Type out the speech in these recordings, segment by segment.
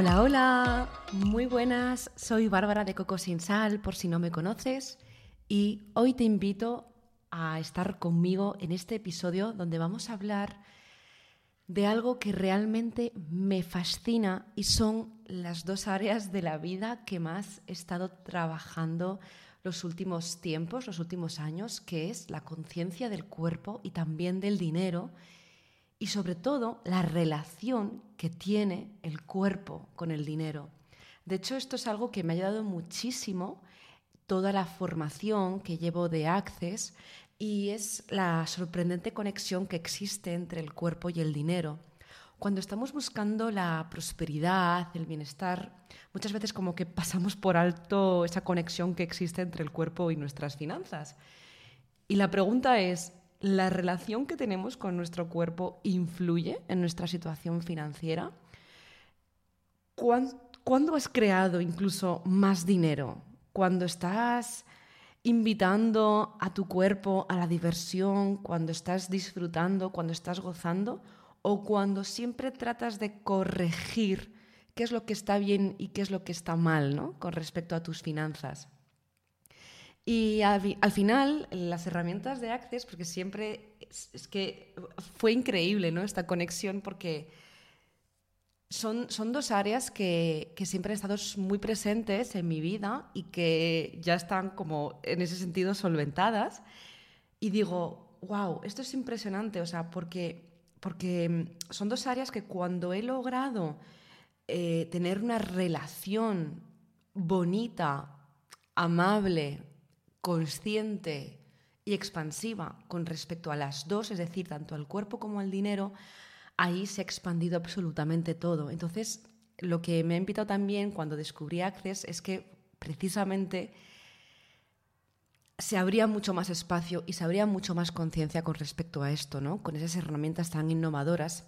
Hola, hola, muy buenas, soy Bárbara de Coco Sin Sal, por si no me conoces, y hoy te invito a estar conmigo en este episodio donde vamos a hablar de algo que realmente me fascina y son las dos áreas de la vida que más he estado trabajando los últimos tiempos, los últimos años, que es la conciencia del cuerpo y también del dinero y sobre todo la relación que tiene el cuerpo con el dinero. De hecho, esto es algo que me ha ayudado muchísimo toda la formación que llevo de Access y es la sorprendente conexión que existe entre el cuerpo y el dinero. Cuando estamos buscando la prosperidad, el bienestar, muchas veces como que pasamos por alto esa conexión que existe entre el cuerpo y nuestras finanzas. Y la pregunta es, ¿la relación que tenemos con nuestro cuerpo influye en nuestra situación financiera? ¿Cuándo has creado incluso más dinero? ¿Cuando estás invitando a tu cuerpo a la diversión, cuando estás disfrutando, cuando estás gozando? ¿O cuando siempre tratas de corregir qué es lo que está bien y qué es lo que está mal ¿no? con respecto a tus finanzas? Y al, final, las herramientas de Access, porque siempre es, que fue increíble ¿no? esta conexión, porque son, son dos áreas que, que, siempre han estado muy presentes en mi vida y que ya están como en ese sentido solventadas. Y digo, wow, esto es impresionante, o sea, porque, porque son dos áreas que cuando he logrado eh, tener una relación bonita, amable, consciente y expansiva con respecto a las dos, es decir, tanto al cuerpo como al dinero, ahí se ha expandido absolutamente todo. Entonces, lo que me ha invitado también cuando descubrí Access es que precisamente se abría mucho más espacio y se abría mucho más conciencia con respecto a esto, ¿no? Con esas herramientas tan innovadoras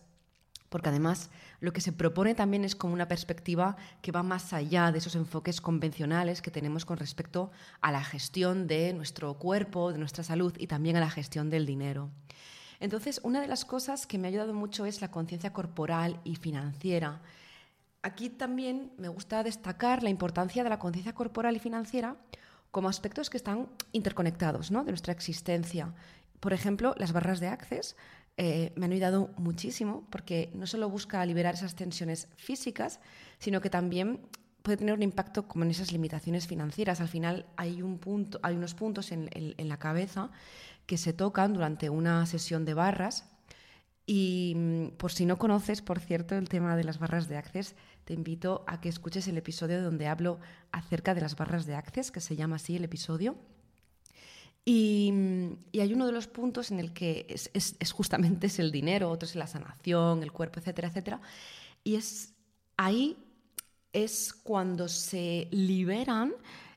porque además lo que se propone también es como una perspectiva que va más allá de esos enfoques convencionales que tenemos con respecto a la gestión de nuestro cuerpo, de nuestra salud y también a la gestión del dinero. Entonces, una de las cosas que me ha ayudado mucho es la conciencia corporal y financiera. Aquí también me gusta destacar la importancia de la conciencia corporal y financiera como aspectos que están interconectados ¿no? de nuestra existencia. Por ejemplo, las barras de Access eh, me han ayudado muchísimo porque no solo busca liberar esas tensiones físicas, sino que también puede tener un impacto como en esas limitaciones financieras. Al final hay, un punto, hay unos puntos en, la cabeza que se tocan durante una sesión de barras. Y mm, por si no conoces, por cierto, el tema de las barras de Access, te invito a que escuches el episodio donde hablo acerca de las barras de Access, que se llama así el episodio. Y, hay uno de los puntos en el que es, justamente es el dinero, otro es la sanación, el cuerpo, etcétera, etcétera. Y es ahí es cuando se liberan,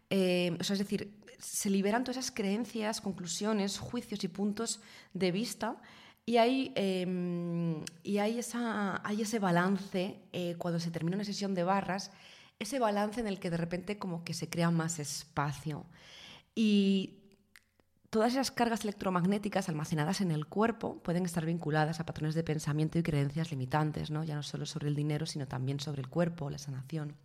eh, es decir, se liberan todas esas creencias, conclusiones, juicios y puntos de vista. Y hay, em, y hay, esa, hay ese balance eh, cuando se termina una sesión de barras, ese balance en el que de repente como que se crea más espacio. Y Todas esas cargas electromagnéticas almacenadas en el cuerpo pueden estar vinculadas a patrones de pensamiento y creencias limitantes, ¿no? ya no solo sobre el dinero, sino también sobre el cuerpo, la sanación.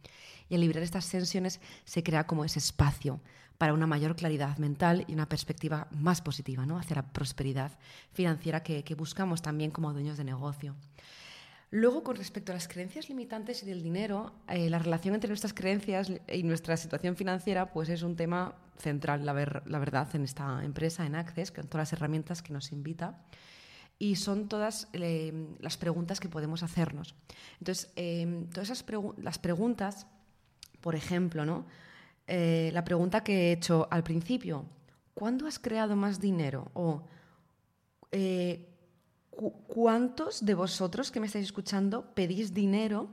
Y al liberar estas tensiones se crea como ese espacio para una mayor claridad mental y una perspectiva más positiva ¿no? hacia la prosperidad financiera que buscamos también como dueños de negocio. Luego, con respecto a las creencias limitantes y del dinero, eh, la relación entre nuestras creencias y nuestra situación financiera pues es un tema central, la, verdad, en esta empresa, en Access, con todas las herramientas que nos invita. Y son todas eh, las preguntas que podemos hacernos. Entonces, eh, todas esas las preguntas, por ejemplo, ¿no? la pregunta que he hecho al principio, ¿cuándo has creado más dinero? O ¿cuántos de vosotros que me estáis escuchando pedís dinero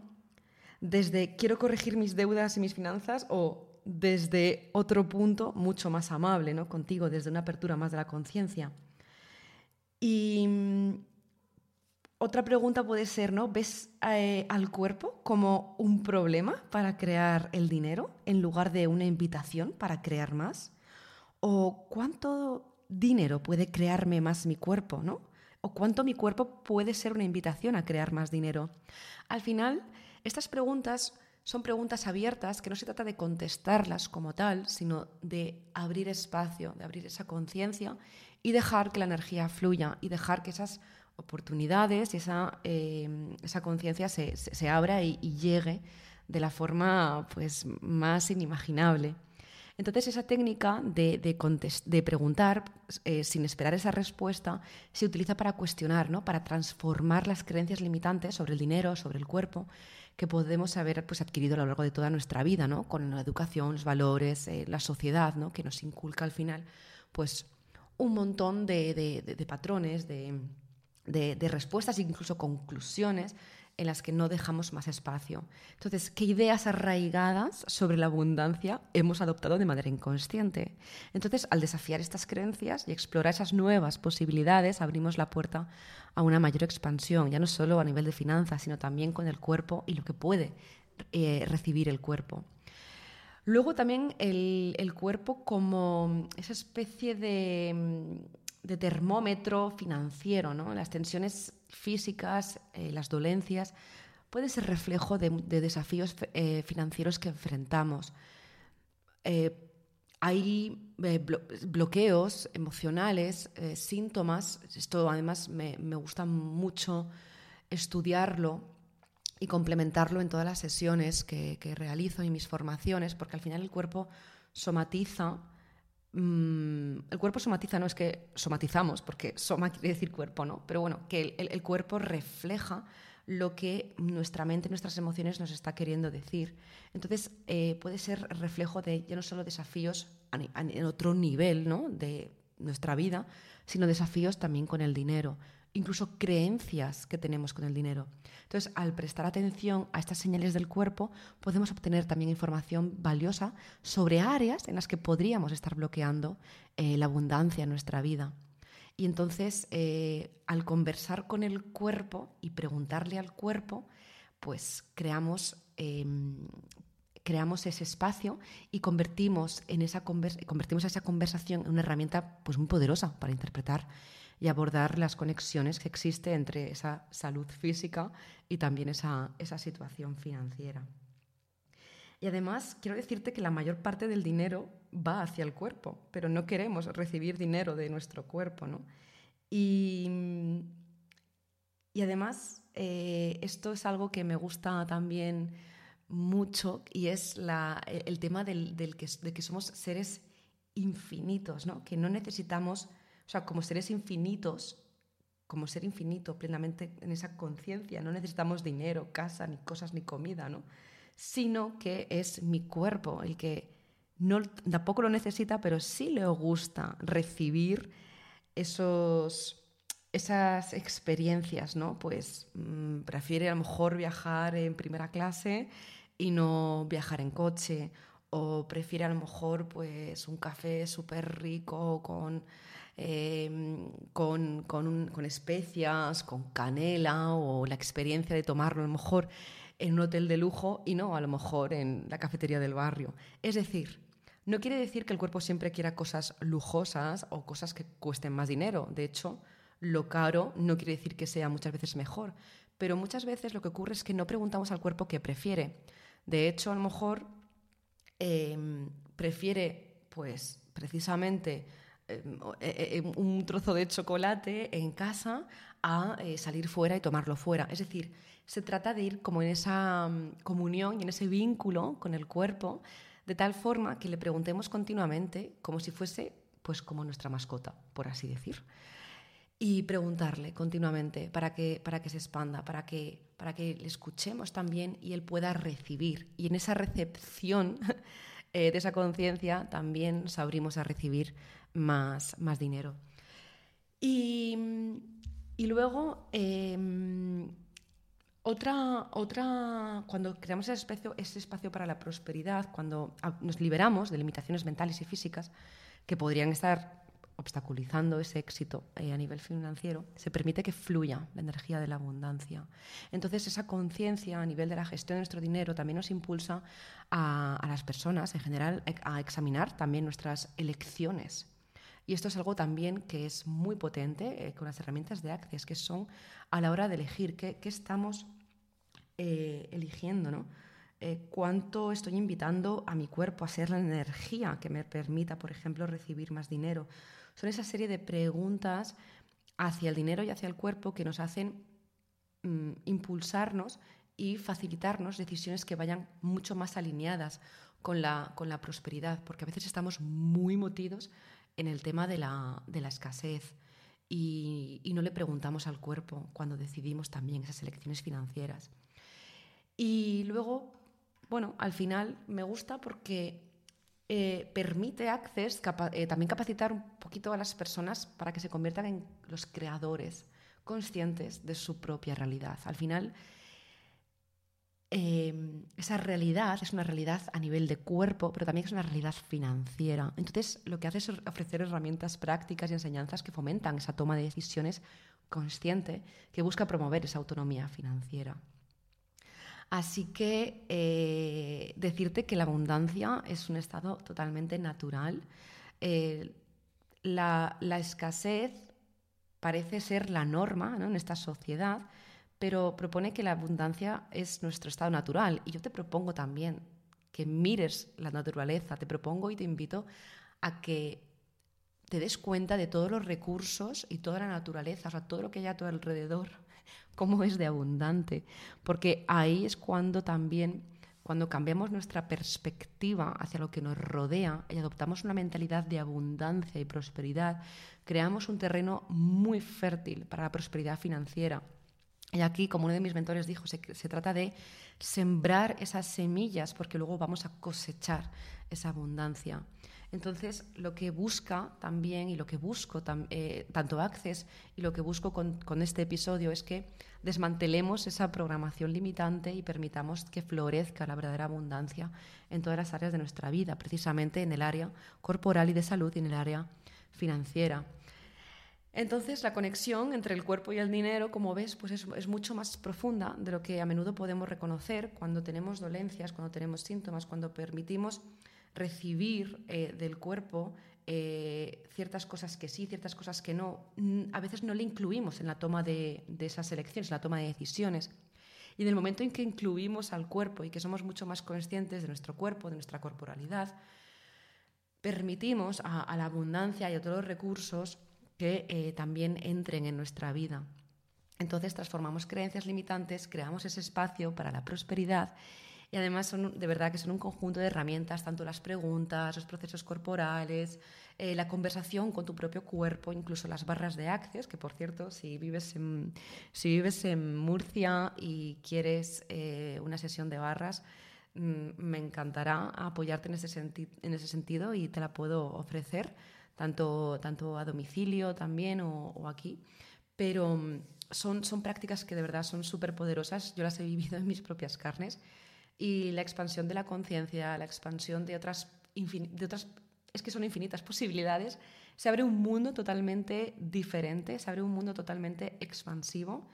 desde quiero corregir mis deudas y mis finanzas o desde otro punto mucho más amable, ¿no? Contigo, desde una apertura más de la conciencia. Y mm, otra pregunta puede ser, ¿no? ¿Ves eh, al cuerpo como un problema para crear el dinero en lugar de una invitación para crear más? ¿O cuánto dinero puede crearme más mi cuerpo, ¿no? O cuánto mi cuerpo puede ser una invitación a crear más dinero. Al final, estas preguntas son preguntas abiertas que no se trata de contestarlas como tal, sino de abrir espacio, de abrir esa conciencia y dejar que la energía fluya y dejar que esas oportunidades y esa, eh, esa conciencia se, se, abra y, llegue de la forma pues, más inimaginable. Entonces, esa técnica de, de, preguntar eh, sin esperar esa respuesta se utiliza para cuestionar, ¿no? para transformar las creencias limitantes sobre el dinero, sobre el cuerpo, que podemos haber pues, adquirido a lo largo de toda nuestra vida, ¿no? con la educación, los valores, eh, la sociedad, ¿no? que nos inculca al final pues, un montón de, de patrones, de, respuestas, incluso conclusiones en las que no dejamos más espacio. Entonces, ¿qué ideas arraigadas sobre la abundancia hemos adoptado de manera inconsciente? Entonces, al desafiar estas creencias y explorar esas nuevas posibilidades, abrimos la puerta a una mayor expansión, ya no solo a nivel de finanzas, sino también con el cuerpo y lo que puede eh, recibir el cuerpo. Luego también el, cuerpo como esa especie de de termómetro financiero, ¿no? Las tensiones físicas, eh, las dolencias, puede ser reflejo de, desafíos eh, financieros que enfrentamos. Eh, hay bloqueos emocionales, síntomas, esto además me, gusta mucho estudiarlo y complementarlo en todas las sesiones que, que realizo y mis formaciones, porque al final el cuerpo somatiza Mm, el cuerpo somatiza, no es que somatizamos, porque soma quiere decir cuerpo, ¿no? Pero bueno, que el, cuerpo refleja lo que nuestra mente, nuestras emociones nos está queriendo decir. Entonces, eh, puede ser reflejo de ya no solo desafíos en otro nivel ¿no? de nuestra vida, sino desafíos también con el dinero incluso creencias que tenemos con el dinero. Entonces, al prestar atención a estas señales del cuerpo, podemos obtener también información valiosa sobre áreas en las que podríamos estar bloqueando eh, la abundancia en nuestra vida. Y entonces, eh, al conversar con el cuerpo y preguntarle al cuerpo, pues creamos, em, creamos ese espacio y convertimos, en esa convertimos esa conversación en una herramienta pues, muy poderosa para interpretar y abordar las conexiones que existen entre esa salud física y también esa, esa situación financiera. Y además, quiero decirte que la mayor parte del dinero va hacia el cuerpo, pero no queremos recibir dinero de nuestro cuerpo. ¿no? Y, y además, eh, esto es algo que me gusta también mucho y es la, el tema del, del que, de que somos seres infinitos, ¿no? que no necesitamos o sea, como seres infinitos, como ser infinito plenamente en esa conciencia, no necesitamos dinero, casa, ni cosas, ni comida, ¿no? Sino que es mi cuerpo el que no, tampoco lo necesita, pero sí le gusta recibir esos, esas experiencias, ¿no? Pues mm, prefiere a lo mejor viajar en primera clase y no viajar en coche, o prefiere a lo mejor pues un café súper rico con Em, con, con, especias, con canela o la experiencia de tomarlo a lo mejor en un hotel de lujo y no a lo mejor en la cafetería del barrio. Es decir, no quiere decir que el cuerpo siempre quiera cosas lujosas o cosas que cuesten más dinero. De hecho, lo caro no quiere decir que sea muchas veces mejor. Pero muchas veces lo que ocurre es que no preguntamos al cuerpo qué prefiere. De hecho, a lo mejor em, prefiere, pues, precisamente eh, eh, eh, un trozo de chocolate en casa a salir fuera y tomarlo fuera. Es decir, se trata de ir como en esa mm, comunión y en ese vínculo con el cuerpo, de tal forma que le preguntemos continuamente como si fuese pues como nuestra mascota, por así decir. Y preguntarle continuamente para que, para que se expanda, para que, para que le escuchemos también y él pueda recibir. Y en esa recepción de esa conciencia también abrimos a recibir más, más dinero. Y, luego, em, otra, otra, cuando creamos ese espacio, ese espacio para la prosperidad, cuando nos liberamos de limitaciones mentales y físicas que podrían estar obstaculizando ese éxito eh, a nivel financiero, se permite que fluya la energía de la abundancia. Entonces, esa conciencia a nivel de la gestión de nuestro dinero también nos impulsa a, las personas en general a examinar también nuestras elecciones y esto es algo también que es muy potente eh, con las herramientas de Access, que son a la hora de elegir qué, estamos eh, eligiendo, ¿no? Eh, ¿Cuánto estoy invitando a mi cuerpo a ser la energía que me permita, por ejemplo, recibir más dinero? Son esa serie de preguntas hacia el dinero y hacia el cuerpo que nos hacen mm, impulsarnos y facilitarnos decisiones que vayan mucho más alineadas con la, con la prosperidad, porque a veces estamos muy motidos en el tema de la, de la escasez y, y, no le preguntamos al cuerpo cuando decidimos también esas elecciones financieras. Y luego, bueno, al final me gusta porque eh, permite Access eh, también capacitar un poquito a las personas para que se conviertan en los creadores conscientes de su propia realidad. Al final, em, esa realidad es una realidad a nivel de cuerpo, pero también es una realidad financiera. Entonces, lo que hace es ofrecer herramientas prácticas y enseñanzas que fomentan esa toma de decisiones consciente que busca promover esa autonomía financiera. Así que eh, decirte que la abundancia es un estado totalmente natural. Eh, la, escasez parece ser la norma en esta sociedad, pero propone que la abundancia es nuestro estado natural. Y yo te propongo también que mires la naturaleza, te propongo y te invito a que te des cuenta de todos los recursos y toda la naturaleza, o sea, todo lo que hay a tu alrededor cómo es de abundante, porque ahí es cuando también, cuando cambiamos nuestra perspectiva hacia lo que nos rodea y adoptamos una mentalidad de abundancia y prosperidad, creamos un terreno muy fértil para la prosperidad financiera. Y aquí, como uno de mis mentores dijo, se, se, trata de sembrar esas semillas porque luego vamos a cosechar esa abundancia. Entonces, lo que busca también y lo que busco, eh, tanto Access y lo que busco con, este episodio es que desmantelemos esa programación limitante y permitamos que florezca la verdadera abundancia en todas las áreas de nuestra vida, precisamente en el área corporal y de salud y en el área financiera. Entonces, la conexión entre el cuerpo y el dinero, como ves, pues es, es, mucho más profunda de lo que a menudo podemos reconocer cuando tenemos dolencias, cuando tenemos síntomas, cuando permitimos recibir eh, del cuerpo eh, ciertas cosas que sí, ciertas cosas que no, a veces no le incluimos en la toma de, esas elecciones, en la toma de decisiones. Y en el momento en que incluimos al cuerpo y que somos mucho más conscientes de nuestro cuerpo, de nuestra corporalidad, permitimos a, la abundancia y a todos los recursos que eh, también entren en nuestra vida. Entonces transformamos creencias limitantes, creamos ese espacio para la prosperidad y además son de verdad que son un conjunto de herramientas, tanto las preguntas, los procesos corporales, eh, la conversación con tu propio cuerpo, incluso las barras de Access, que por cierto, si vives en, si vives en Murcia y quieres eh, una sesión de barras, mm, me encantará apoyarte en ese, en ese sentido y te la puedo ofrecer, tanto, tanto a domicilio también o, o aquí. Pero mm, son, son prácticas que de verdad son súper poderosas. Yo las he vivido en mis propias carnes y la expansión de la conciencia, la expansión de otras, de otras, es que son infinitas posibilidades, se abre un mundo totalmente diferente, se abre un mundo totalmente expansivo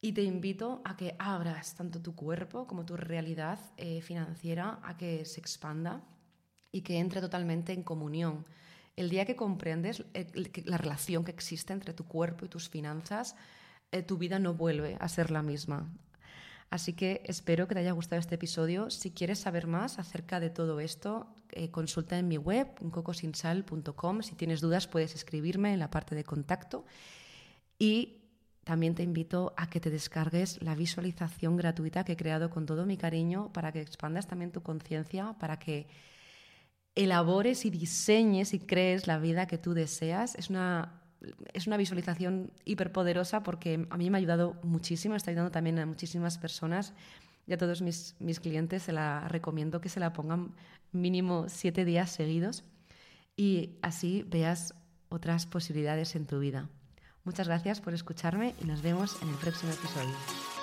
y te invito a que abras tanto tu cuerpo como tu realidad eh, financiera a que se expanda y que entre totalmente en comunión. El día que comprendes eh, la relación que existe entre tu cuerpo y tus finanzas, eh, tu vida no vuelve a ser la misma. Así que espero que te haya gustado este episodio. Si quieres saber más acerca de todo esto, eh, consulta en mi web, cocosinsal.com. Si tienes dudas, puedes escribirme en la parte de contacto. Y también te invito a que te descargues la visualización gratuita que he creado con todo mi cariño para que expandas también tu conciencia, para que elabores y diseñes y crees la vida que tú deseas. Es una es una visualización hiperpoderosa porque a mí me ha ayudado muchísimo, está ayudando también a muchísimas personas y a todos mis, mis clientes se la recomiendo que se la pongan mínimo siete días seguidos y así veas otras posibilidades en tu vida. Muchas gracias por escucharme y nos vemos en el próximo episodio.